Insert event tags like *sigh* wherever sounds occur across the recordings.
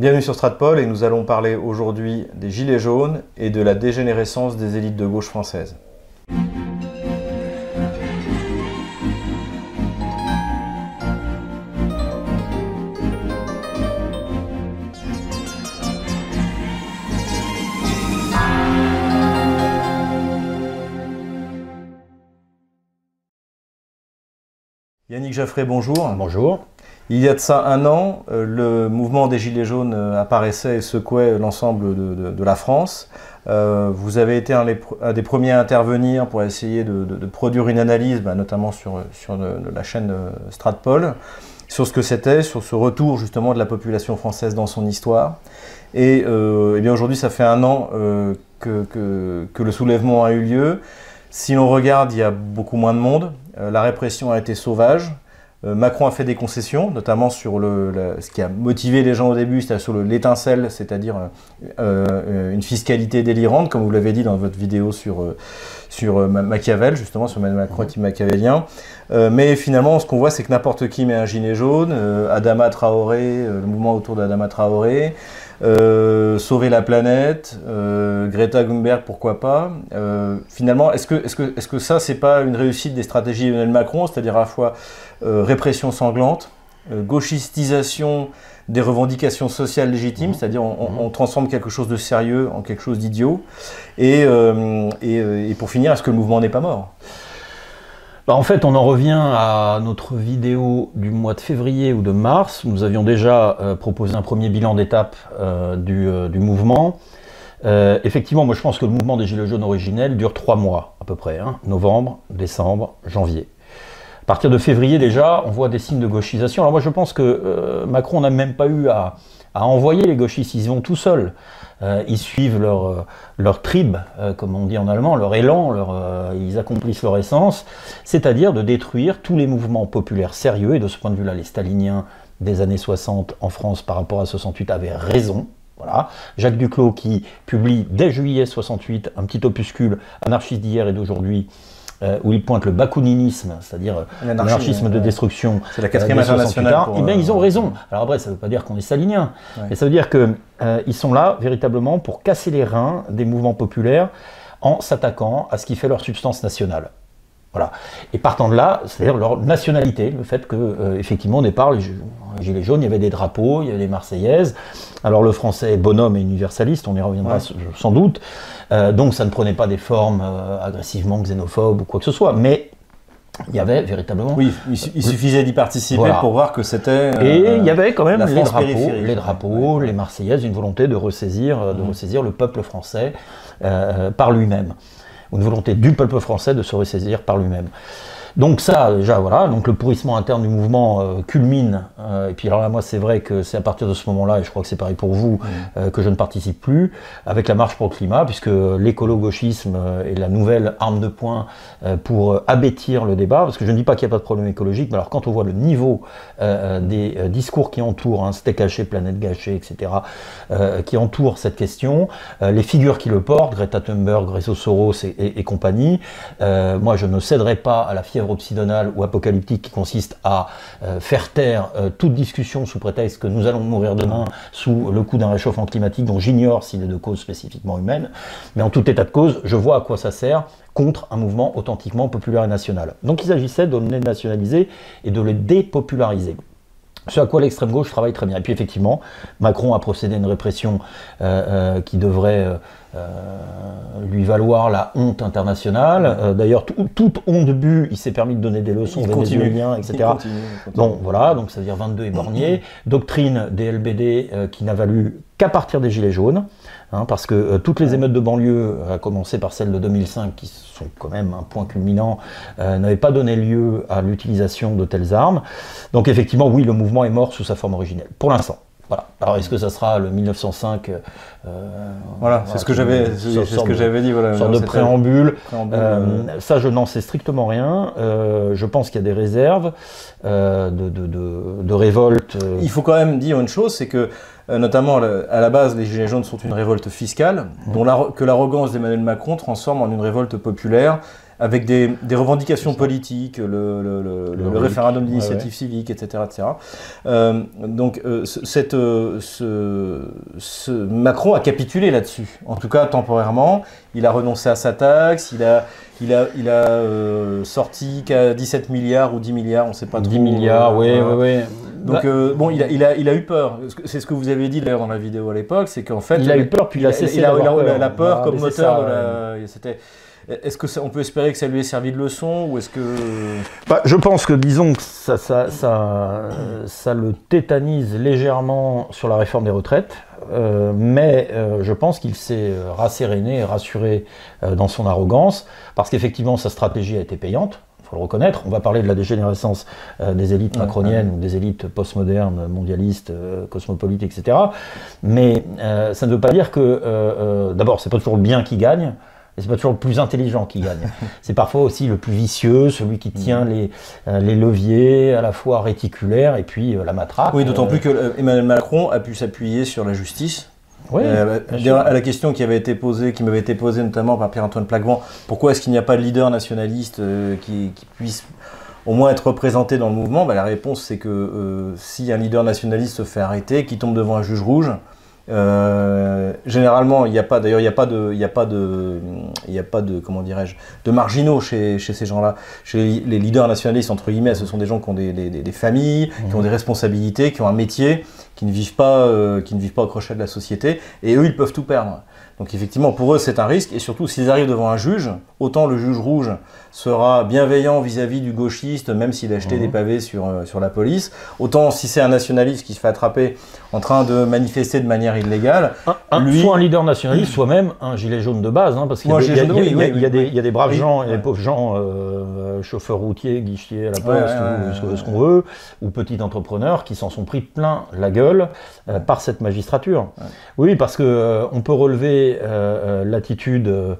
Bienvenue sur Stratpol et nous allons parler aujourd'hui des Gilets jaunes et de la dégénérescence des élites de gauche françaises. Yannick Jaffré, bonjour. Bonjour. Il y a de ça un an, euh, le mouvement des Gilets jaunes euh, apparaissait et secouait l'ensemble de, la France. Euh, vous avez été un, des premiers à intervenir pour essayer de, produire une analyse, bah, notamment sur, la chaîne Stratpol, sur ce que c'était, sur ce retour justement de la population française dans son histoire. Et, eh aujourd'hui, ça fait un an que, que, le soulèvement a eu lieu. Si l'on regarde, il y a beaucoup moins de monde. la répression a été sauvage. Euh, Macron a fait des concessions, notamment sur le, ce qui a motivé les gens au début, c'est-à-dire sur l'étincelle, c'est-à-dire euh, euh, une fiscalité délirante, comme vous l'avez dit dans votre vidéo sur, sur Machiavel, justement, sur Macron qui machiavélien. mais finalement, ce qu'on voit, c'est que n'importe qui met un gilet jaune, Adama Traoré, le mouvement autour d'Adama Traoré, euh, sauver la planète, euh, Greta Thunberg, pourquoi pas. Euh, finalement, est-ce que, est -ce que, est -ce que ça, c'est pas une réussite des stratégies d'Emmanuel Macron, c'est-à-dire à la fois répression sanglante, gauchistisation des revendications sociales légitimes, mmh. c'est-à-dire on, on, transforme quelque chose de sérieux en quelque chose d'idiot, et, et, et, pour finir, est-ce que le mouvement n'est pas mort? Bah, en fait, on en revient à notre vidéo du mois de février ou de mars. Nous avions déjà euh, proposé un premier bilan d'étape euh, euh, du, mouvement. effectivement, moi je pense que le mouvement des Gilets jaunes originels dure trois mois à peu près. Hein. novembre, décembre, janvier. À partir de février déjà, on voit des signes de gauchisation. Alors moi je pense que Macron n'a même pas eu à, à envoyer les gauchistes, ils vont tout seuls. Euh, ils suivent leur, euh, leur tribe, euh, comme on dit en allemand, leur élan, leur, ils accomplissent leur essence, c'est-à-dire de détruire tous les mouvements populaires sérieux, et de ce point de vue-là, les staliniens des années 60 en France par rapport à 68 avaient raison, voilà. Jacques Duclos qui publie dès juillet 68 un petit opuscule anarchiste d'hier et d'aujourd'hui euh, où il pointe le bakouninisme, c'est-à-dire euh, l'anarchisme de destruction. C'est la quatrième euh, internationale. eh bien, ils ont raison. Alors après, ça ne veut pas dire qu'on est salinien, mais ça veut dire qu'ils sont là véritablement pour casser les reins des mouvements populaires en s'attaquant à ce qui fait leur substance nationale. Voilà. Et partant de là, c'est-à-dire leur nationalité, le fait que, effectivement, au départ, les Gilets jaunes, il y avait des drapeaux, il y avait des Marseillaises. Alors le français est bonhomme et universaliste, on y reviendra sans doute. Euh, donc ça ne prenait pas des formes euh, agressivement xénophobes ou quoi que ce soit, mais il y avait véritablement. Oui, il, suffisait d'y participer pour voir que c'était. Euh, et il y avait quand même les drapeaux, les drapeaux, les Marseillaises, une volonté de ressaisir, de mmh. ressaisir le peuple français par lui-même, une volonté du peuple français de se ressaisir par lui-même. Donc ça, déjà, voilà, donc le pourrissement interne du mouvement euh, culmine. Euh, et puis alors là, moi, c'est vrai que c'est à partir de ce moment-là, et je crois que c'est pareil pour vous, euh, que je ne participe plus avec la marche pour le climat, puisque l'écolo-gauchisme est la nouvelle arme de poing pour abêtir le débat, parce que je ne dis pas qu'il n'y a pas de problème écologique, mais alors quand on voit le niveau des discours qui entourent, hein, steak haché, planète gâchée, etc., qui entourent cette question, les figures qui le portent, Greta Thunberg, Réseau Soros et, et compagnie, moi, je ne céderai pas à la fièvre ou apocalyptique qui consiste à euh, faire taire euh, toute discussion sous prétexte que nous allons mourir demain sous le coup d'un réchauffement climatique dont j'ignore s'il est de cause spécifiquement humaine. Mais en tout état de cause, je vois à quoi ça sert contre un mouvement authentiquement populaire et national. Donc il s'agissait de le nationaliser et de le dépopulariser. Ce à quoi l'extrême gauche travaille très bien. Et puis effectivement, Macron a procédé à une répression euh, qui devrait lui valoir la honte internationale. D'ailleurs, toute honte but, il s'est permis de donner des leçons aux Vénézuéliens, etc. Bon, voilà, donc ça veut dire 22 éborgnés. Doctrine des LBD qui n'a valu qu'à partir des Gilets jaunes. Hein, parce que euh, toutes les émeutes de banlieue, à commencer par celles de 2005, qui sont quand même un point culminant, euh, n'avaient pas donné lieu à l'utilisation de telles armes. Donc effectivement, oui, le mouvement est mort sous sa forme originelle, pour l'instant. Voilà. Alors est-ce que ça sera le 1905 euh, Voilà, c'est ce que j'avais, c'est ce que j'avais dit. Voilà, sorte de préambule. ça, je n'en sais strictement rien. je pense qu'il y a des réserves de, de, de, de révolte. Il faut quand même dire une chose, c'est que euh, notamment à la base, les Gilets jaunes sont une révolte fiscale, dont que l'arrogance d'Emmanuel Macron transforme en une révolte populaire avec des, revendications politiques, le, référendum d'initiative civique, etc. etc. donc cette, ce, Macron a capitulé là-dessus, en tout cas temporairement. Il a renoncé à sa taxe, il a, il a, il a sorti qu'à 17 milliards ou 10 milliards, on ne sait pas trop. 10 milliards, oui, oui, oui. Donc, bah, bon, il a, il, a, il a eu peur. C'est ce que vous avez dit d'ailleurs dans la vidéo à l'époque, c'est qu'en fait. Il a eu peur, puis il a cessé il a, peur. La peur comme moteur de la. C'était. Est-ce que on peut espérer que ça lui ait servi de leçon ou est-ce que bah, Je pense que disons que ça, ça, ça, ça, le tétanise légèrement sur la réforme des retraites, euh, mais euh, je pense qu'il s'est rasséréné et rassuré euh, dans son arrogance parce qu'effectivement sa stratégie a été payante faut le reconnaître. On va parler de la dégénérescence euh, des élites macroniennes ou des élites postmodernes, mondialistes, euh, cosmopolites, etc. Mais euh, ça ne veut pas dire que, d'abord, c'est pas toujours le bien qui gagne. Et c'est pas toujours le plus intelligent qui gagne. *laughs* c'est parfois aussi le plus vicieux, celui qui tient mm. les, les leviers à la fois réticulaires et puis la matraque. Oui, d'autant plus que Emmanuel Macron a pu s'appuyer sur la justice oui, euh, à la question qui avait été posée, qui m'avait été posée notamment par Pierre-Antoine Plaquevent, pourquoi est-ce qu'il n'y a pas de leader nationaliste euh, qui, puisse au moins être représenté dans le mouvement bah, La réponse, c'est que euh, si un leader nationaliste se fait arrêter, qui tombe devant un juge rouge, euh, généralement, il n'y a pas, d'ailleurs, il n'y a pas de, il n'y a pas de, il a pas de, comment dirais-je, de marginaux chez, chez ces gens-là. Chez les leaders nationalistes, entre guillemets, ce sont des gens qui ont des, des, des familles, qui ont mmh. des responsabilités, qui ont un métier, qui ne vivent pas, euh, qui ne vivent pas au crochet de la société, et eux, ils peuvent tout perdre. Donc effectivement, pour eux, c'est un risque, et surtout s'ils arrivent devant un juge, autant le juge rouge sera bienveillant vis-à-vis du gauchiste, même s'il a jeté des mhm. pavés sur, euh, sur la police, autant si c'est un nationaliste qui se fait attraper en train de manifester de manière illégale, un, lui... soit un leader nationaliste, soit même un gilet jaune de base, hein, parce qu'il y, y, a des braves gens et des pauvres gens, euh, chauffeurs routiers, guichetiers à la poste, ou ce qu'on veut, ou petits entrepreneurs qui s'en sont pris plein la gueule euh, par cette magistrature. Oui, parce que on peut relever euh, euh, l'attitude euh,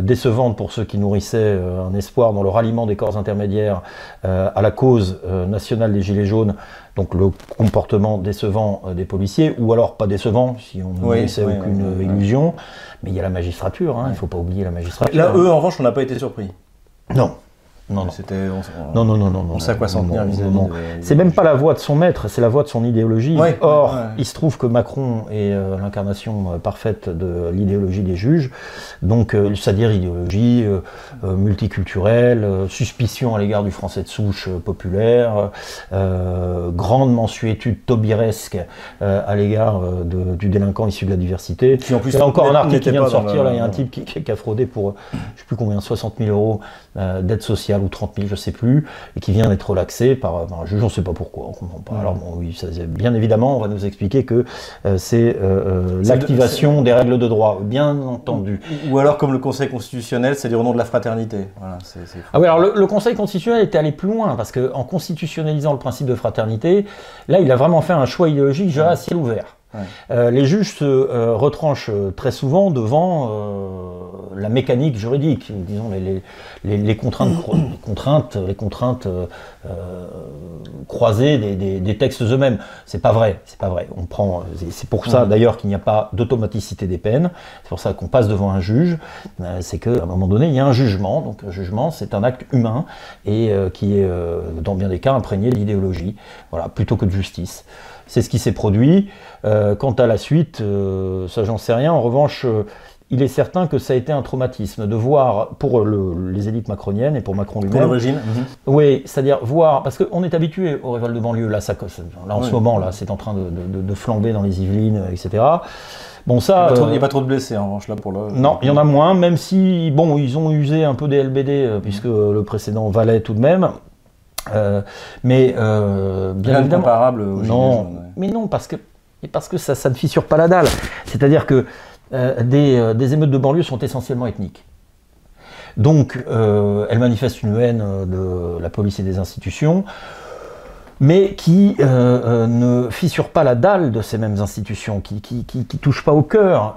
décevante pour ceux qui nourrissaient un espoir dans le ralliement des corps intermédiaires à la cause nationale des Gilets jaunes, donc le comportement décevant des policiers, ou alors pas décevant si on ne nourrissait aucune illusion, mais il y a la magistrature, hein, il ne faut pas oublier la magistrature. Là, eux, en revanche, on n'a pas été surpris. Non, non, non. C'était, non, non, non, non, on sait à quoi s'en tenir C'est même pas la voix de son maître, c'est la voix de son idéologie. Or, il se trouve que Macron est euh, l'incarnation euh, parfaite de l'idéologie des juges, donc euh, c'est-à-dire idéologie multiculturelle, suspicion à l'égard du français de souche populaire, grande mensuétude tobiresque à l'égard du délinquant issu de la diversité. Qui en plus, il y a encore un article qui vient de sortir, là, il y a un type qui, qui a fraudé pour, je sais plus combien, 60 000 euros d'aide sociale ou 30 000, je sais plus, et qui vient d'être relaxé par, un juge, on ne sait pas pourquoi, on comprend pas. Alors oui, ça, bien évidemment, on va nous expliquer que euh, c'est euh, euh, l'activation des règles de droit, bien entendu. Ou, alors comme le Conseil constitutionnel, c'est du nom de la fraternité. Voilà, ah oui, alors le, Conseil constitutionnel était allé plus loin, parce qu'en constitutionnalisant le principe de fraternité, là, il a vraiment fait un choix idéologique, je à ciel ouvert. Euh, les juges se euh, retranchent euh, très souvent devant la mécanique juridique, disons les, contraintes, *clears throat* les contraintes, les contraintes croisées des, textes eux-mêmes. C'est pas vrai, c'est pas vrai. On prend, c'est pour ça d'ailleurs qu'il n'y a pas d'automaticité des peines. C'est pour ça qu'on passe devant un juge. c'est qu'à un moment donné, il y a un jugement. Donc un jugement, c'est un acte humain et qui est dans bien des cas imprégné d'idéologie, voilà, plutôt que de justice. C'est ce qui s'est produit. Euh, quant à la suite, euh, ça j'en sais rien. En revanche, euh, il est certain que ça a été un traumatisme de voir pour les élites macroniennes et pour Macron lui-même. Pour le régime. Mhm. Oui, c'est-à-dire voir parce qu'on est habitué aux révoltes de banlieue. Là, ça, là en ce moment, là, c'est en train de, flamber dans les Yvelines, etc. Bon, ça. Il n'y a, pas trop de blessés en revanche là pour le. Non, il y en a moins, même si bon, ils ont usé un peu des LBD puisque le précédent valait tout de même. Euh, mais euh, bien évidemment, comparable non, mais non, parce que, parce que ça, ça ne fissure pas la dalle. C'est-à-dire que euh, des, des, émeutes de banlieue sont essentiellement ethniques. Donc, elles manifestent une haine de la police et des institutions mais qui ne fissure pas la dalle de ces mêmes institutions, qui, qui, qui, touche pas au cœur.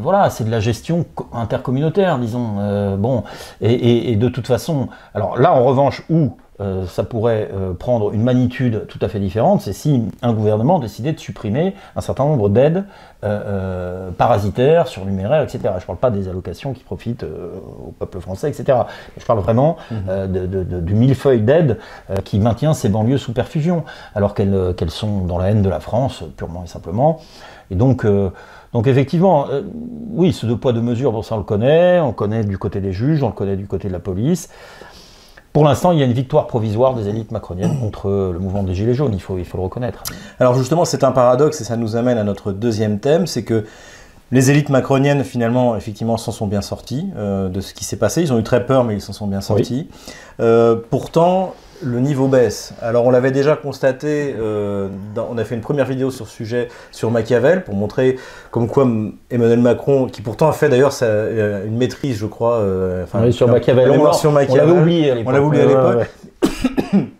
Voilà, c'est de la gestion intercommunautaire, disons. bon, et, et, de toute façon, alors là, en revanche, où euh, ça pourrait euh, prendre une magnitude tout à fait différente, c'est si un gouvernement décidait de supprimer un certain nombre d'aides euh, parasitaires, surnuméraires, etc. Je ne parle pas des allocations qui profitent au peuple français, etc. Je parle vraiment mhm. du millefeuille d'aides qui maintient ces banlieues sous perfusion, alors qu'elles sont dans la haine de la France, purement et simplement. Et donc, donc effectivement, oui, ce deux poids, deux mesures, bon, ça on le connaît, on le connaît du côté des juges, on le connaît du côté de la police. Pour l'instant, il y a une victoire provisoire des élites macroniennes contre le mouvement des Gilets jaunes, il faut, il faut le reconnaître. Alors justement, c'est un paradoxe et ça nous amène à notre deuxième thème, c'est que les élites macroniennes, finalement, effectivement, s'en sont bien sorties euh, de ce qui s'est passé. Ils ont eu très peur, mais ils s'en sont bien sortis. Euh, pourtant, le niveau baisse. Alors on l'avait déjà constaté, euh, on a fait une première vidéo sur ce sujet sur Machiavel pour montrer comme quoi Emmanuel Macron, qui pourtant a fait d'ailleurs euh, une maîtrise, je crois, euh, sur Machiavel, on, à l'époque. On l'avait oublié à l'époque. *coughs*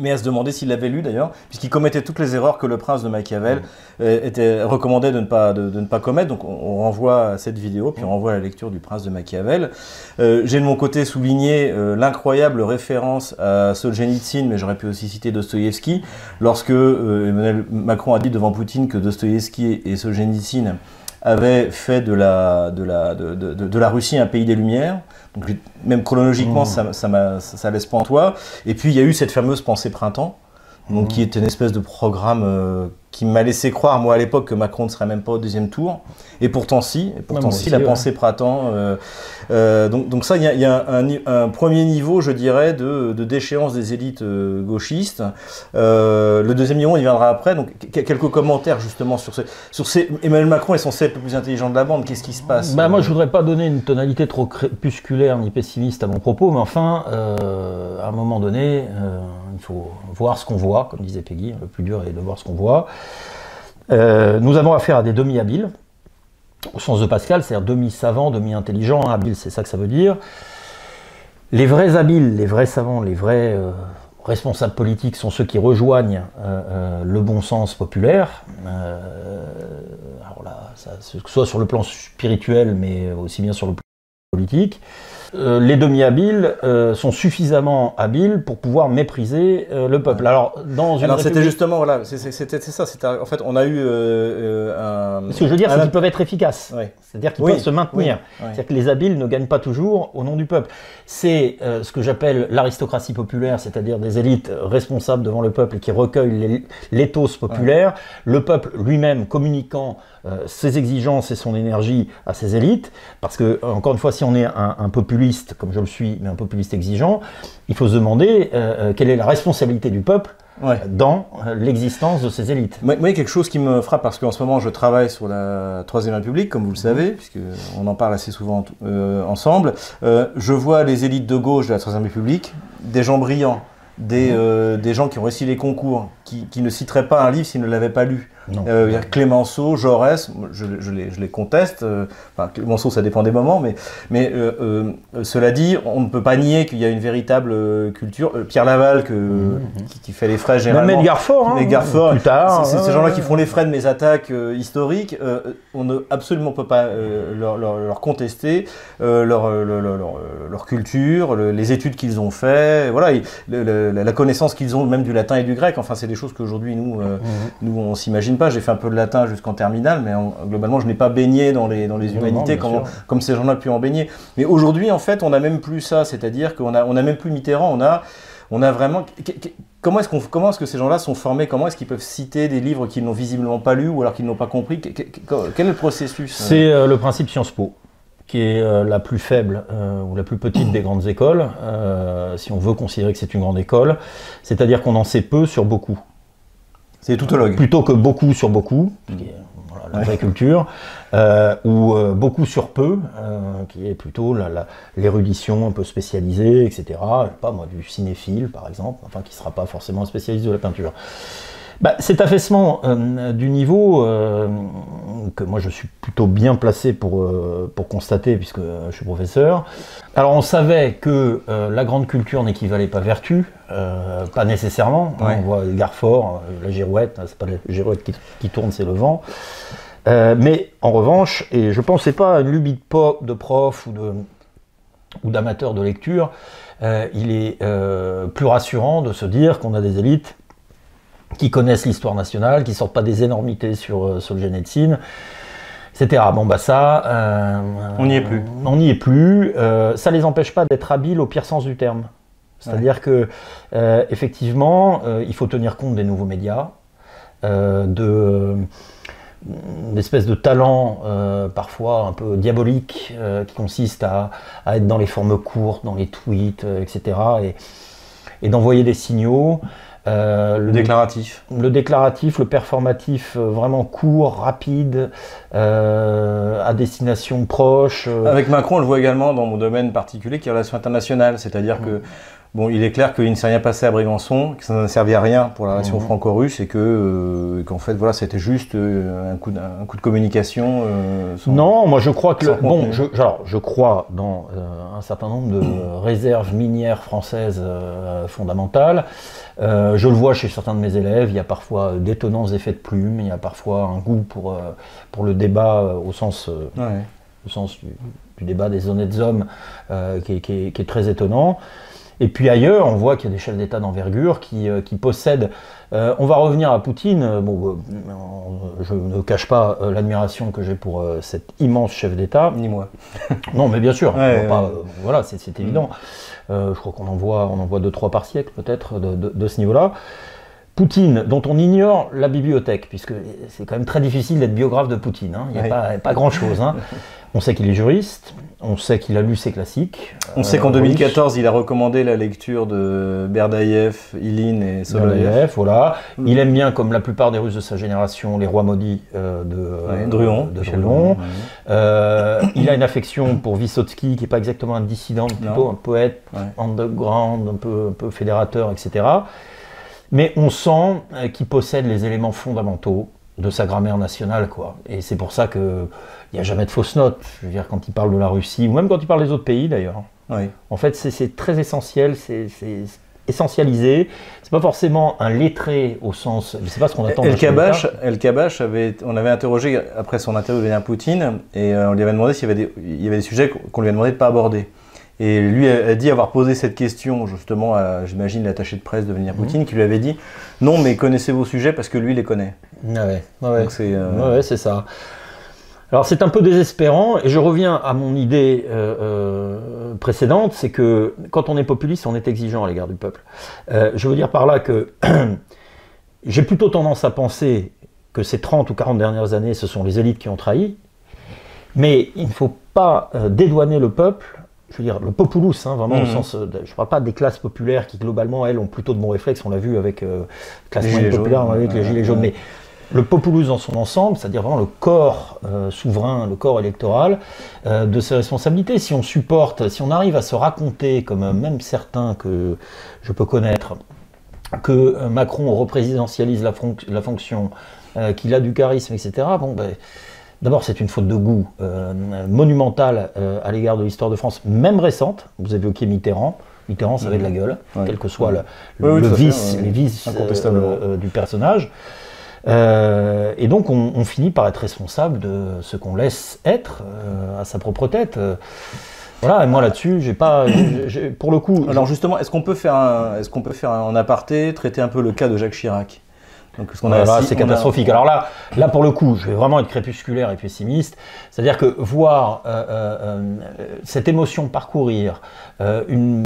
mais à se demander s'il l'avait lu d'ailleurs, puisqu'il commettait toutes les erreurs que le prince de Machiavel euh, était recommandé de ne pas, de, ne pas commettre. Donc on, renvoie à cette vidéo, puis on renvoie à la lecture du prince de Machiavel. Euh, j'ai de mon côté souligné euh, l'incroyable référence à Solzhenitsyn, mais j'aurais pu aussi citer Dostoïevski, lorsque Emmanuel Macron a dit devant Poutine que Dostoïevski et Solzhenitsyn avaient fait de la, de la, de, de la Russie un pays des Lumières. Donc, même chronologiquement, mmh. ça, ça, ça, laisse pas en toi. Et puis, il y a eu cette fameuse pensée printemps, donc, mmh. qui est une espèce de programme euh, qui m'a laissé croire, moi, à l'époque, que Macron ne serait même pas au deuxième tour. Et pourtant, si. Et pourtant, si, la pensée printemps. Euh, euh, donc, donc, ça, il y a, un, premier niveau, je dirais, de, déchéance des élites euh, gauchistes. le deuxième niveau, il viendra après. Donc, quelques commentaires, justement, sur, sur ces. Emmanuel Macron est censé être le plus intelligent de la bande. Qu'est-ce qui se passe bah, Moi, je voudrais pas donner une tonalité trop crépusculaire ni pessimiste à mon propos, mais enfin, à un moment donné, il faut voir ce qu'on voit, comme disait Peggy. Le plus dur est de voir ce qu'on voit. Euh, nous avons affaire à des demi-habiles, au sens de Pascal, c'est-à-dire demi-savants, demi-intelligents, habiles, c'est ça que ça veut dire. Les vrais habiles, les vrais savants, les vrais euh, responsables politiques sont ceux qui rejoignent euh, le bon sens populaire. alors là, ça, soit sur le plan spirituel, mais aussi bien sur le plan politique. Euh, les demi-habiles euh, sont suffisamment habiles pour pouvoir mépriser euh, le peuple. Alors, dans une Alors c'était justement, voilà, c'était ça. En fait, on a eu un. Ce que je veux dire, c'est qu'ils peuvent être efficaces. C'est-à-dire qu'ils peuvent se maintenir. C'est-à-dire que les habiles ne gagnent pas toujours au nom du peuple. C'est ce que j'appelle l'aristocratie populaire, c'est-à-dire des élites responsables devant le peuple qui recueillent l'éthos populaire, le peuple lui-même communiquant ses exigences et son énergie à ses élites. Parce que, encore une fois, si on est un, un populiste, comme je le suis, mais un populiste exigeant, il faut se demander euh, euh, quelle est la responsabilité du peuple dans euh, l'existence de ces élites. Moi, il y a quelque chose qui me frappe parce qu'en ce moment, je travaille sur la Troisième République, comme vous le savez, mhm. puisqu'on en parle assez souvent ensemble. je vois les élites de gauche de la Troisième République, des gens brillants, des, mhm. des gens qui ont réussi les concours, qui, qui ne citeraient pas un livre s'ils ne l'avaient pas lu. Euh, Clémenceau, Jaurès, je, je, les, je les, conteste. Euh, enfin, Clémenceau, ça dépend des moments, mais, mais euh, cela dit, on ne peut pas nier qu'il y a une véritable culture. Pierre Laval, que, mmh, mmh. qui, fait les frais généralement. Même Edgar Faure. Hein. Plus tard. C'est ces gens-là qui font les frais de mes attaques historiques. on ne absolument peut pas leur, leur, leur, contester leur, leur, culture, les études qu'ils ont fait, voilà, la connaissance qu'ils ont même du latin et du grec. Enfin, c'est des choses qu'aujourd'hui nous, mmh. nous on s'imagine pas. J'ai fait un peu de latin jusqu'en terminale, mais globalement, je n'ai pas baigné dans les, dans les humanités comme, comme, ces gens-là pu en baigner. Mais aujourd'hui, en fait, on n'a même plus ça. C'est-à-dire qu'on a, on a même plus Mitterrand. On a, on a vraiment. Comment est-ce, qu'on, comment est-ce que ces gens-là sont formés? Comment est-ce qu'ils peuvent citer des livres qu'ils n'ont visiblement pas lus ou alors qu'ils n'ont pas compris? Quel est le processus euh? C'est euh, le principe Sciences Po qui est euh, la plus faible ou la plus petite des grandes écoles, si on veut considérer que c'est une grande école, c'est-à-dire qu'on en sait peu sur beaucoup. C'est tautologue. Plutôt que beaucoup sur beaucoup, qui est la vraie culture, euh, ou euh, beaucoup sur peu, euh, qui est plutôt l'érudition un peu spécialisée, etc. Pas moi, du cinéphile par exemple, enfin qui ne sera pas forcément un spécialiste de la peinture. Bah, cet affaissement du niveau que moi je suis plutôt bien placé pour, pour constater puisque je suis professeur. Alors on savait que la grande culture n'équivalait pas vertu, euh, pas nécessairement. Hein, on voit Garfort, euh, la girouette, c'est pas la girouette qui, tourne, c'est le vent. Euh, mais en revanche, et je pensais pas à une lubie de, de prof ou de, ou d'amateurs de lecture, il est plus rassurant de se dire qu'on a des élites qui connaissent l'histoire nationale, qui sortent pas des énormités sur, sur le Solzhenitsyn, etc. Bon bah ça, on n'y est plus. On n'y est plus. ça les empêche pas d'être habiles au pire sens du terme. C'est-à-dire que effectivement, il faut tenir compte des nouveaux médias, de de talent euh, parfois un peu diabolique euh, qui consiste à, être dans les formes courtes, dans les tweets, euh, etc. et, d'envoyer des signaux. Le déclaratif. Le déclaratif, le performatif vraiment court, rapide, à destination proche. Avec Macron, on le voit également dans mon domaine particulier qui est relations internationales, c'est-à-dire que Bon, il est clair qu'il ne s'est rien passé à Brégançon, que ça ne servait à rien pour la relation mhm. franco-russe et que euh, qu'en fait voilà c'était juste euh, un coup de, un coup de communication. Euh, non, moi je crois que bon, je, alors, je crois dans un certain nombre de *clears throat* réserves minières françaises fondamentales. je le vois chez certains de mes élèves, il y a parfois d'étonnants effets de plume, il y a parfois un goût pour pour le débat au sens au sens du, débat des honnêtes hommes qui, qui est très étonnant. Et puis ailleurs, on voit qu'il y a des chefs d'État d'envergure qui, euh, possèdent. Euh, on va revenir à Poutine. Bon, euh, je ne cache pas l'admiration que j'ai pour cet immense chef d'État. Ni moi. *laughs* non, mais bien sûr. *laughs* voilà, c'est évident. je crois qu'on en voit, on en voit deux, trois par siècle peut-être de, ce niveau-là. Poutine, dont on ignore la bibliothèque, puisque c'est quand même très difficile d'être biographe de Poutine. Hein. Il n'y a, pas, grand-chose. Hein. *laughs* On sait qu'il est juriste, on sait qu'il a lu ses classiques. On sait qu'en 2014, euh, il a recommandé la lecture de Berdaïev, Ilin et Solovyov. voilà. Mm. Il aime bien, comme la plupart des Russes de sa génération, les rois maudits euh, de, euh, Druon. De il a une affection pour Vysotsky, qui n'est pas exactement un dissident, plutôt un poète underground, un peu, un peu fédérateur, etc. Mais on sent qu'il possède les éléments fondamentaux de sa grammaire nationale, quoi. Et c'est pour ça que il n'y a jamais de fausses notes. Je veux dire, quand il parle de la Russie, ou même quand il parle des autres pays d'ailleurs. En fait, c'est très essentiel, c'est essentialisé. C'est pas forcément un lettré au sens. Je sais pas ce qu'on attend. El Kabash, El Kabash avait, on avait interrogé après son interview de Vladimir Poutine et euh, on lui avait demandé s'il y avait des, il y avait des sujets qu'on lui a demandé de pas aborder. Et lui a dit avoir posé cette question justement à, j'imagine, l'attaché de presse de Vladimir Poutine, mhm. qui lui avait dit non, mais connaissez vos sujets parce que lui les connaît. Ah ouais, ouais. Euh, ouais, c'est ça. Alors c'est un peu désespérant, et je reviens à mon idée euh, euh, précédente, c'est que quand on est populiste, on est exigeant à l'égard du peuple. Euh, je veux dire par là que *clears throat* j'ai plutôt tendance à penser que ces 30 ou 40 dernières années, ce sont les élites qui ont trahi, mais il ne faut pas dédouaner le peuple je veux dire, le populus, hein, vraiment au mmh. sens. je ne parle pas des classes populaires qui, globalement, elles, ont plutôt de bons réflexes. On l'a vu avec euh, classe moyenne populaire, avec les gilets jaunes. Mais le populus dans son ensemble, c'est-à-dire vraiment le corps euh, souverain, le corps électoral, euh, de ses responsabilités. Si on supporte, si on arrive à se raconter, comme même certains que je peux connaître, que Macron représidentialise la, la fonction, euh, qu'il a du charisme, etc., bon, ben, D'abord, c'est une faute de goût monumentale à l'égard de l'histoire de France, même récente. Vous avez évoqué Mitterrand. Mitterrand, ça avait de la gueule, quel que soit le, vice, les vices du personnage. Euh, et donc on, finit par être responsable de ce qu'on laisse être euh, à sa propre tête. Voilà, et moi là-dessus, j'ai pas, pour le coup. Alors justement, est-ce qu'on peut faire, un, peut faire un, en aparté, traiter un peu le cas de Jacques Chirac? C'est catastrophique. Alors là, là pour le coup, je vais vraiment être crépusculaire et pessimiste. C'est-à-dire que voir euh, cette émotion parcourir une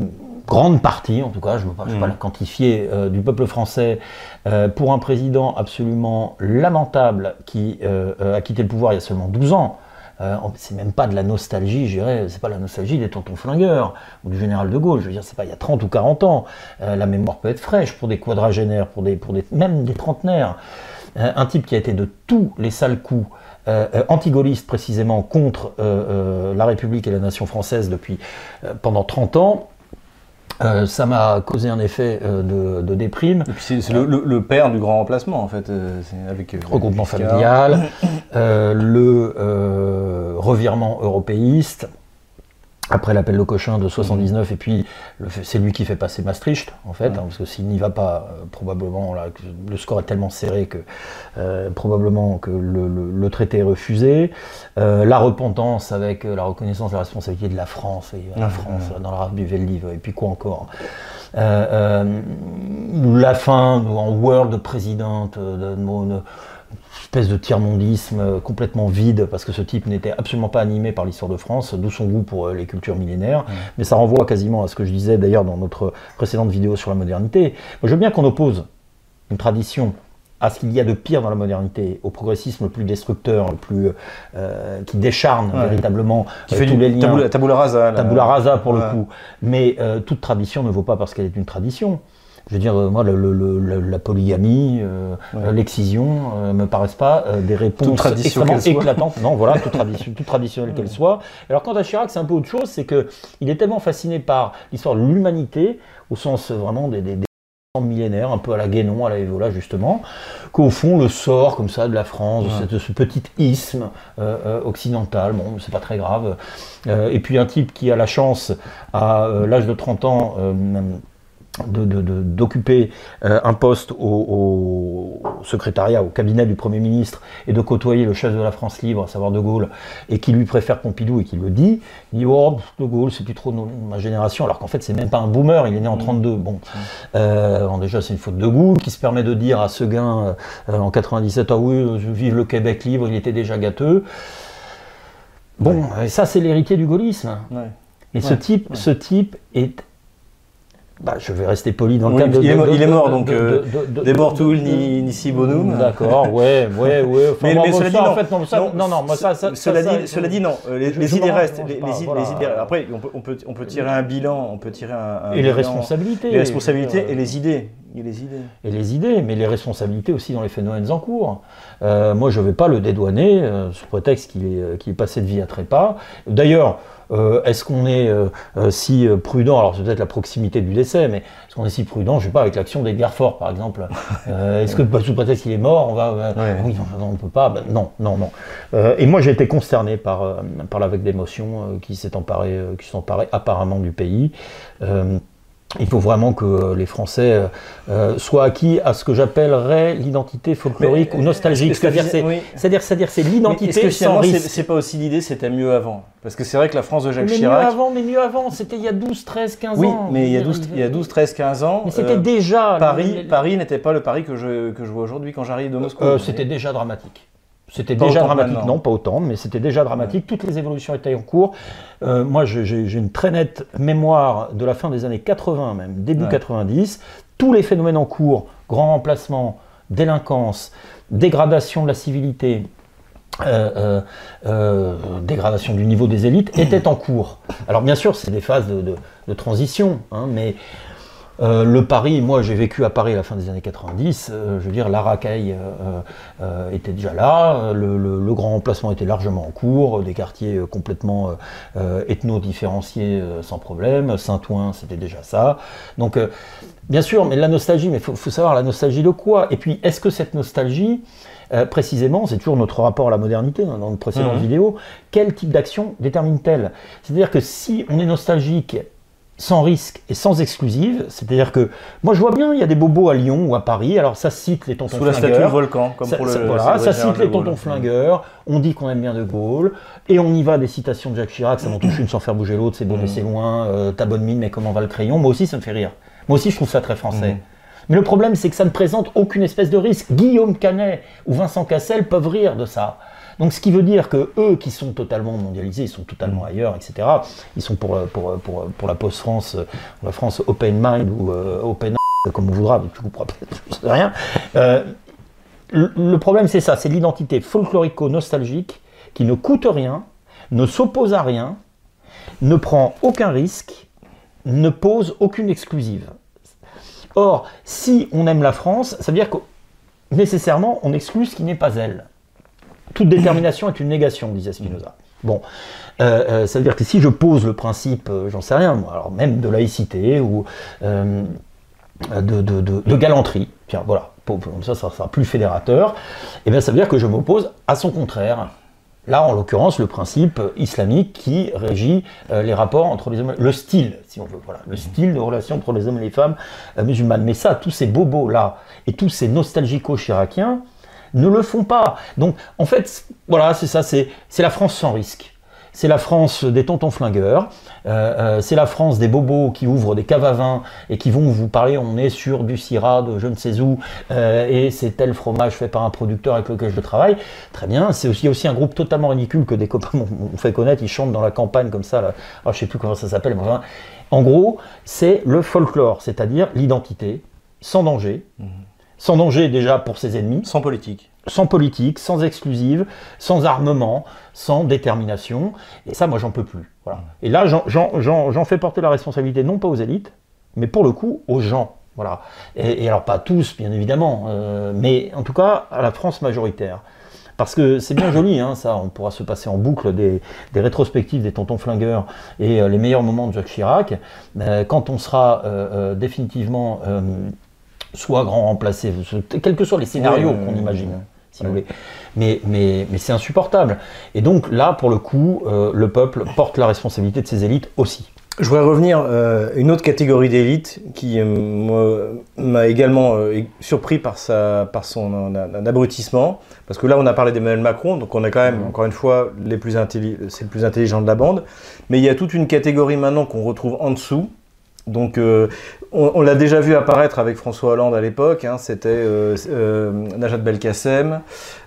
grande partie, en tout cas, je ne veux, pas la mm. quantifier, euh, du peuple français euh, pour un président absolument lamentable qui euh, a quitté le pouvoir il y a seulement 12 ans. C'est même pas de la nostalgie, je dirais, c'est pas la nostalgie des tontons flingueurs ou du général de Gaulle, je veux dire, c'est pas il y a 30 ou 40 ans. la mémoire peut être fraîche pour des quadragénaires, pour des, pour des, même des trentenaires. un type qui a été de tous les sales coups, anti-gaulliste précisément contre la République et la nation française depuis pendant 30 ans, euh, ça m'a causé un effet euh, de, déprime. c'est le, père du grand remplacement en fait, euh, avec regroupement familial, le revirement européiste, après l'appel de Cochin de 79, et puis c'est lui qui fait passer Maastricht, en fait, hein, parce que s'il n'y va pas, euh, probablement, là, le score est tellement serré que euh, probablement que le, traité est refusé. Euh, la repentance avec la reconnaissance de la responsabilité de la France, et la France, dans la le livre, et puis quoi encore. La fin en world présidente de, de, espèce de tiers-mondisme euh, complètement vide, parce que ce type n'était absolument pas animé par l'histoire de France, d'où son goût pour euh, les cultures millénaires. Mais ça renvoie quasiment à ce que je disais d'ailleurs dans notre précédente vidéo sur la modernité. Moi, je veux bien qu'on oppose une tradition à ce qu'il y a de pire dans la modernité, au progressisme le plus destructeur, le plus euh, qui décharne véritablement qui fait tous les liens. Tabula, rasa. Tabula rasa pour le coup. Mais toute tradition ne vaut pas parce qu'elle est une tradition. Je veux dire, euh, moi, la polygamie, euh, l'excision ne euh, me paraissent pas des réponses extrêmement éclatantes. Non, voilà, toute, *laughs* tradition, toute traditionnelle qu'elle soit. Alors, quant à Chirac, c'est un peu autre chose, c'est qu'il est tellement fasciné par l'histoire de l'humanité, au sens vraiment des, des, millénaires, un peu à la Guénon, à la Evola justement, qu'au fond le sort comme ça de la France, de, ce petit isthme occidental, bon c'est pas très grave, et puis un type qui a la chance à l'âge de 30 ans d'occuper euh, un poste au, secrétariat, au cabinet du Premier ministre et de côtoyer le chef de la France libre, à savoir De Gaulle, et qui lui préfère Pompidou et qui le dit, il dit Oh, De Gaulle, c'est plus trop ma génération, alors qu'en fait, c'est même pas un boomer, il est né en 32. Mmh. Bon, mmh. euh, déjà, c'est une faute de goût, qui se permet de dire à Seguin euh, en 97 Ah oui, vive le Québec libre, il était déjà gâteux. Bon, ça, c'est l'héritier du gaullisme. Et ce type, ce type est bah, je vais rester poli dans le cadre il, de, il, est, mort, donc euh, des Bortoul ni, ni si bonum. D'accord, ouais, ouais, ouais. mais, mais cela dit, non, fait, non, ça, non, non, moi, ça, ça, cela, dit, cela dit, non, les, les idées restent. Les, les, idées, après, on peut, on, peut, on peut tirer un bilan, on peut tirer un, un Et les responsabilités. Les responsabilités et les idées. Et les idées. Et les idées, mais les responsabilités aussi dans les phénomènes en cours. Euh, moi, je ne vais pas le dédouaner euh, sous prétexte qu'il est, qu est passé de vie à trépas. D'ailleurs, euh, est-ce qu'on est, euh, euh, si prudent Alors c'est peut-être la proximité du décès, mais est-ce qu'on est si prudent, je sais pas, avec l'action d'Edgar Fort par exemple? *laughs* Est-ce que sous prétexte qu'il est mort, on va Oui, non, on peut pas. Ben, non, non, non. et moi j'ai été consterné par par la vague d'émotions qui s'est emparé, qui s'emparait apparemment du pays. Il faut vraiment que les Français euh, euh, soient acquis à ce que j'appellerais l'identité folklorique ou nostalgique. C'est-à-dire, c'est, c'est-à-dire, c'est l'identité sans risque. C'est, pas aussi l'idée, c'était mieux avant. Parce que c'est vrai que la France de Jacques mais Chirac. Mieux avant, mais mieux avant, c'était il y a 12, 13, 15 ans. Oui, mais il y a 12, il y a 12 13, 15 ans. Mais c'était euh, déjà. Paris, Paris n'était pas le Paris que je, que je vois aujourd'hui quand j'arrive de Moscou. c'était déjà dramatique. C'était déjà dramatique, non, pas autant, mais c'était déjà dramatique. Toutes les évolutions étaient en cours. Euh, moi, j'ai une très nette mémoire de la fin des années 80, même début 90. Tous les phénomènes en cours, grand remplacement, délinquance, dégradation de la civilité, euh, euh, dégradation du niveau des élites, étaient en cours. Alors bien sûr, c'est des phases de, transition, hein, mais euh, le Paris, moi j'ai vécu à Paris à la fin des années 90, euh, je veux dire la racaille euh, était déjà là, le, grand emplacement était largement en cours, des quartiers complètement ethno-différenciés sans problème, Saint-Ouen c'était déjà ça. Donc bien sûr, mais la nostalgie, mais il faut, savoir la nostalgie de quoi? Et puis est-ce que cette nostalgie, précisément, c'est toujours notre rapport à la modernité hein, dans une précédente mmh. vidéo, quel type d'action détermine-t-elle? C'est-à-dire que si on est nostalgique sans risque et sans exclusive. C'est-à-dire que moi je vois bien, il y a des bobos à Lyon ou à Paris. Alors ça cite les tontons Sous la statue volcan, comme ça, pour le. Ça, voilà, ça cite les tontons flingueurs. On dit qu'on aime bien De Gaulle et on y va des citations de Jacques Chirac. Ça m'en touche une sans faire bouger l'autre. C'est bon, mais mm. c'est loin. Euh, ta bonne mine, mais comment va le crayon? Moi aussi, ça me fait rire. Moi aussi, je trouve ça très français. Mm. Mais le problème, c'est que ça ne présente aucune espèce de risque. Guillaume Canet ou Vincent Cassel peuvent rire de ça. Donc ce qui veut dire que eux qui sont totalement mondialisés, ils sont totalement mm. ailleurs, etc. Ils sont pour, pour, pour, pour la post-France, la France open mind ou euh, open comme on voudra, mais tu comprends pas, *laughs* rien. Euh, le problème c'est ça, c'est l'identité folklorico-nostalgique qui ne coûte rien, ne s'oppose à rien, ne prend aucun risque, ne pose aucune exclusive. Or, si on aime la France, ça veut dire que nécessairement on exclut ce qui n'est pas elle toute détermination est une négation, disait Spinoza. Bon, euh, euh, ça veut dire que si je pose le principe, euh, j'en sais rien, même de laïcité ou de, galanterie, tiens, voilà, comme ça, ça sera plus fédérateur, et eh bien ça veut dire que je m'oppose à son contraire, Là, en l'occurrence, le principe islamique qui régit les rapports entre les hommes, le style, si on veut, le style de relation entre les hommes et les femmes musulmanes. Mais ça, tous ces bobos-là et tous ces nostalgico-chiraciens ne le font pas. Donc, en fait, voilà, c'est ça, c'est la France sans risque c'est la France des tontons flingueurs, euh, euh, c'est la France des bobos qui ouvrent des caves à vin et qui vont vous parler, on est sur du syrah de je ne sais où, euh, et c'est tel fromage fait par un producteur avec lequel je travaille. Très bien, c'est aussi, aussi un groupe totalement ridicule que des copains m'ont fait connaître, ils chantent dans la campagne comme ça, là. Alors, je sais plus comment ça s'appelle, en gros, c'est le folklore, c'est-à-dire l'identité, sans danger, mmh. Sans danger déjà pour ses ennemis. Sans politique sans politique, sans exclusive, sans armement, sans détermination. Et ça, moi, j'en peux plus. Voilà. Et là, j'en fais porter la responsabilité non pas aux élites, mais pour le coup aux gens. Voilà. Et, alors pas tous, bien évidemment, euh, mais en tout cas à la France majoritaire. Parce que c'est bien joli, hein, ça, on pourra se passer en boucle des, rétrospectives des tontons flingueurs et euh, les meilleurs moments de Jacques Chirac. Euh, quand on sera définitivement soit grand remplacé, quels que soient les scénarios qu'on imagine si vous voulez. Mais, mais, mais c'est insupportable. Et donc là, pour le coup, euh, le peuple porte la responsabilité de ses élites aussi. Je voudrais revenir à euh, une autre catégorie d'élite qui euh, m'a également surpris par, sa, par son abrutissement. Parce que là, on a parlé d'Emmanuel Macron, donc on est quand même, encore une fois, les plus c'est le plus intelligent de la bande. Mais il y a toute une catégorie maintenant qu'on retrouve en dessous, donc, euh, on, l'a déjà vu apparaître avec François Hollande à l'époque, hein, c'était euh, euh, Najat Belkacem,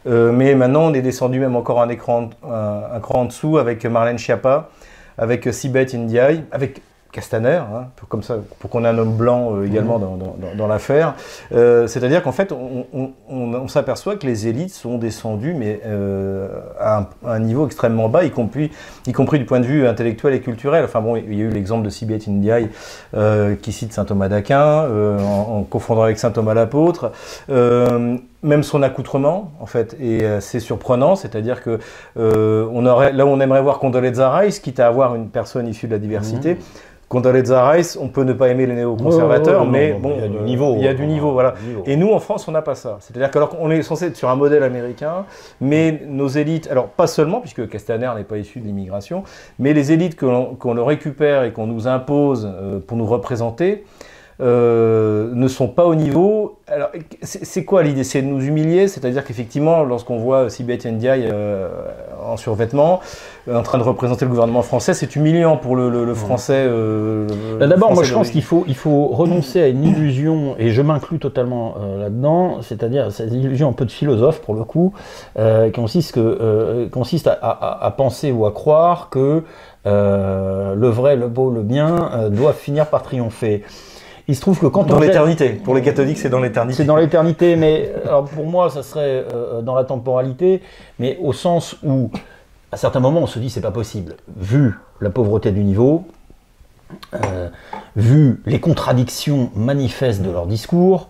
mais maintenant on est descendu même encore un, écran, cran en dessous avec Marlène Schiappa, avec Sibeth Ndiaye, avec Castaner, hein, pour, comme ça, pour qu'on ait un homme blanc euh, également mmh. dans, l'affaire. Euh, c'est-à-dire qu'en fait, on, s'aperçoit que les élites sont descendues, mais euh, à, un, niveau extrêmement bas, y compris, y compris du point de vue intellectuel et culturel. Enfin bon, il y a eu l'exemple de Sibeth Ndiaye qui cite saint Thomas d'Aquin, en, confondant avec saint Thomas l'apôtre même son accoutrement, en fait, et c'est surprenant, c'est-à-dire que on aurait, là où on aimerait voir Condoleezza Rice, quitte à avoir une personne issue de la diversité, mmh. Condoleezza Rice, on peut ne pas aimer les néoconservateurs, mais bon, il y a du euh, niveau. Il y a du niveau, voilà. Et nous, en France, on n'a pas ça. C'est-à-dire qu'on est censé être sur un modèle américain, mais nos élites, alors pas seulement, puisque Castaner n'est pas issu de l'immigration, mais les élites qu'on le récupère et qu'on nous impose euh, pour nous représenter, euh, ne sont pas au niveau. Alors, c'est quoi l'idée? C'est de nous humilier, c'est-à-dire qu'effectivement, lorsqu'on voit Sibeth Ndiaye euh, en survêtement, euh, en train de représenter le gouvernement français, c'est humiliant pour le, français. D'abord, moi, je pense qu'il faut, il faut renoncer à une illusion, et je m'inclus totalement là-dedans, c'est-à-dire cette illusion un peu de philosophe, pour le coup, qui consiste, que, consiste à, penser ou à croire que le vrai, le beau, le bien doivent finir par triompher. Il se trouve que quand dans l'éternité, pour les catholiques, c'est dans l'éternité. C'est dans l'éternité, mais alors pour moi, ça serait euh, dans la temporalité, mais au sens où, à certains moments, on se dit c'est pas possible. Vu la pauvreté du niveau, euh, vu les contradictions manifestes de leur discours,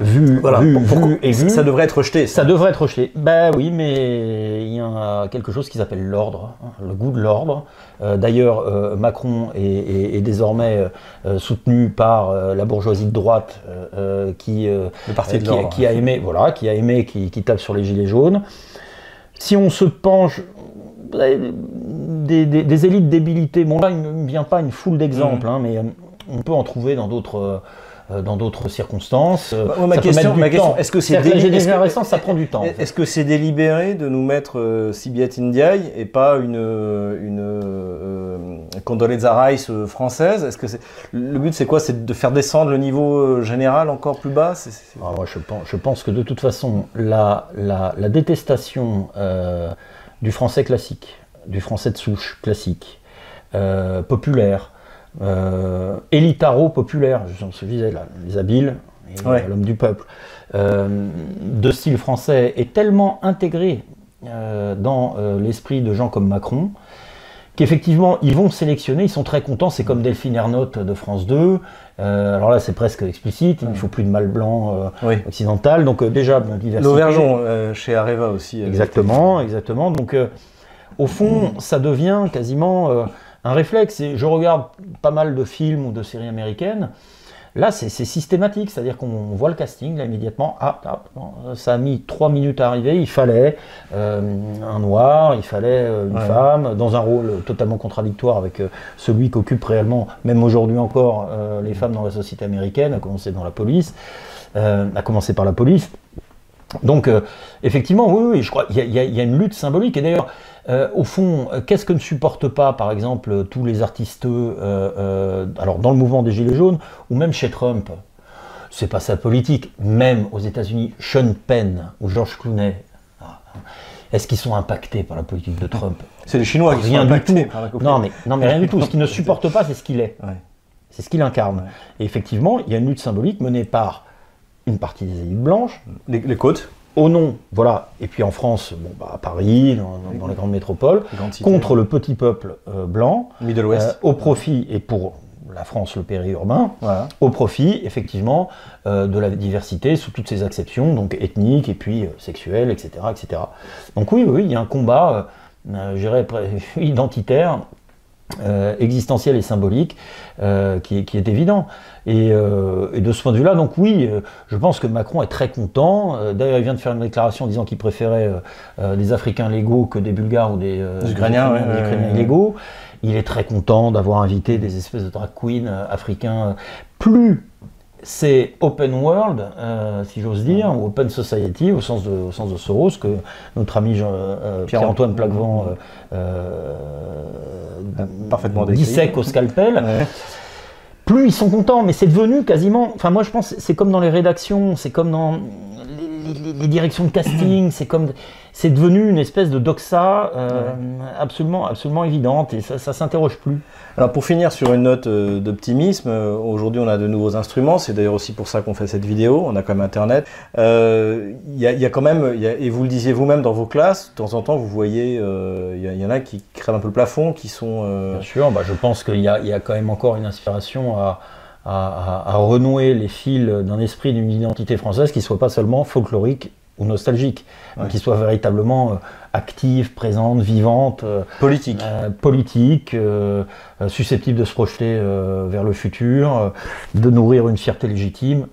vu, vu, et vu, ça devrait être rejeté. Ça. devrait être rejeté. Ben oui, mais il y a quelque chose qui s'appelle l'ordre, hein, le goût de l'ordre. Euh, d'ailleurs, euh, Macron est, désormais soutenu par la bourgeoisie de droite qui, qui, a aimé, voilà, qui a aimé, qui, qui tape sur les gilets jaunes. Si on se penche, des, élites débilitées. Bon, là, il ne vient pas une foule d'exemples, mmh. hein, mais euh, on peut en trouver dans d'autres. Euh, dans d'autres circonstances. Bah, ma, question, est-ce que c'est délibéré ça prend du temps. Est-ce que c'est délibéré de nous mettre euh, Sibiat Indiaye et pas une, une euh, Condoleezza Rice française? Est-ce que c'est le but c'est quoi? C'est de faire descendre le niveau général encore plus bas? Ah, moi, je, pense, je pense que de toute façon la, la, la détestation du français classique, du français de souche classique, euh, populaire, euh, élitaro-populaire, je disais là, les habiles, l'homme du peuple, euh, de style français est tellement intégré dans l'esprit de gens comme Macron qu'effectivement ils vont sélectionner, ils sont très contents, c'est comme Delphine Ernotte de France 2, alors là c'est presque explicite, il ne faut plus de mâle blanc occidental, donc déjà diversité. L'Auvergeon chez Areva aussi. Exactement, exactement, donc au fond, ça devient quasiment euh, un réflexe. Et je regarde pas mal de films ou de séries américaines. Là, c'est systématique, c'est-à-dire qu'on voit le casting là, immédiatement. Ah, ah ça a mis trois minutes à arriver. Il fallait euh, un noir, il fallait euh, une femme, dans un rôle totalement contradictoire avec euh, celui qu'occupent réellement, même aujourd'hui encore, les femmes dans la société américaine, à commencer dans la police, à commencer par la police. Donc, effectivement, oui, oui, je crois qu'il y, y, a une lutte symbolique. Et d'ailleurs, euh, au fond, euh, qu'est-ce que ne supportent pas, par exemple, tous les artistes, euh, alors dans le mouvement des Gilets jaunes, ou même chez Trump? C'est pas sa politique. Même aux États-Unis, Sean Penn ou George Clooney, ah, est-ce qu'ils sont impactés par la politique de Trump? C'est les Chinois qui rien sont du tout. non, mais, non, mais rien du tout. Ce qu'ils ne *laughs* supportent pas, c'est ce qu'il est. C'est ce qu'il incarne. Et effectivement, il y a une lutte symbolique menée par une partie des élites blanches. les côtes au nom, voilà, et puis en France, bon, bah, à Paris, dans, les grandes métropoles, contre le petit peuple euh, blanc, Middle West. Euh, au profit, et pour la France, le périurbain, au profit, effectivement, euh, de la diversité sous toutes ses acceptions, donc ethniques et puis sexuelles, etc., etc. Donc oui, oui, il y a un combat, je dirais, *laughs* identitaire euh, existentiel et symbolique euh, qui, est, évident. Euh, et, de ce point de vue-là, donc oui, je pense que Macron est très content. D'ailleurs, il vient de faire une déclaration disant qu'il préférait des Africains légaux que des Bulgares ou des, Ukrainiens, illégaux. Il est très content d'avoir invité des espèces de drag queens africains plus c'est open world, euh, si j'ose dire, ou open society au sens de, au sens de Soros, que notre ami euh, Pierre-Antoine Plaquevent euh, parfaitement dissèque au scalpel. *laughs* Plus ils sont contents, mais c'est devenu quasiment. Enfin, moi je pense, c'est comme dans les rédactions, c'est comme dans les, directions de casting, c'est comme c'est devenu une espèce de doxa euh, absolument, absolument évidente et ça, ça s'interroge plus. Alors pour finir sur une note euh, d'optimisme, euh, aujourd'hui on a de nouveaux instruments, c'est d'ailleurs aussi pour ça qu'on fait cette vidéo, on a quand même Internet. Il y, a quand même, et vous le disiez vous-même dans vos classes, de temps en temps vous voyez, il y, en a qui crèvent un peu le plafond, qui sont... Bien sûr, bah, je pense qu'il y, y, a quand même encore une inspiration à à, renouer les fils d'un esprit, d'une identité française qui soit pas seulement folklorique ou nostalgique, mais qui soit véritablement euh, active, présente, vivante, euh, politique, euh, politique susceptible de se projeter vers le futur, de nourrir une fierté légitime.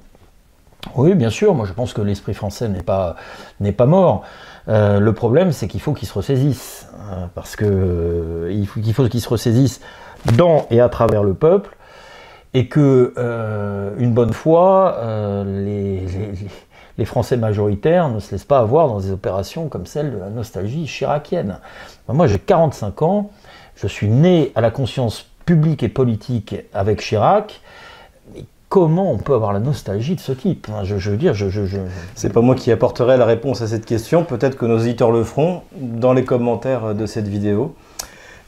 Oui, bien sûr, moi je pense que l'esprit français n'est pas, n'est pas mort. le problème, c'est qu'il faut qu'il se ressaisisse, parce que il faut qu'il faut qu'il se ressaisisse dans et à travers le peuple, et que euh, une bonne fois, les, Français majoritaires ne se laissent pas avoir dans des opérations comme celle de la nostalgie chiracienne. Moi, j'ai 45 ans, je suis né à la conscience publique et politique avec Chirac. Mais comment on peut avoir la nostalgie de ce type? Je, veux dire, c'est pas moi qui apporterai la réponse à cette question. Peut-être que nos auditeurs le feront dans les commentaires de cette vidéo.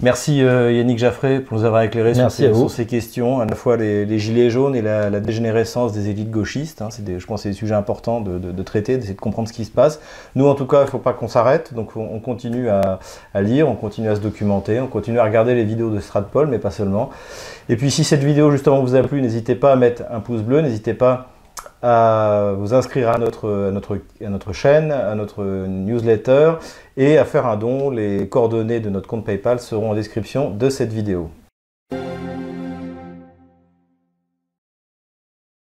Merci euh, Yannick Jaffré pour nous avoir éclairé sur ces, questions, à la fois les, gilets jaunes et la, dégénérescence des élites gauchistes. Hein. je pense que c'est des sujets importants de, traiter, d'essayer de comprendre ce qui se passe. Nous, en tout cas, il ne faut pas qu'on s'arrête, donc on, continue à, lire, on continue à se documenter, on continue à regarder les vidéos de Stratpol, mais pas seulement. Et puis si cette vidéo justement vous a plu, n'hésitez pas à mettre un pouce bleu, n'hésitez pas à vous inscrire à notre, chaîne, à notre newsletter et à faire un don. Les coordonnées de notre compte PayPal seront en description de cette vidéo.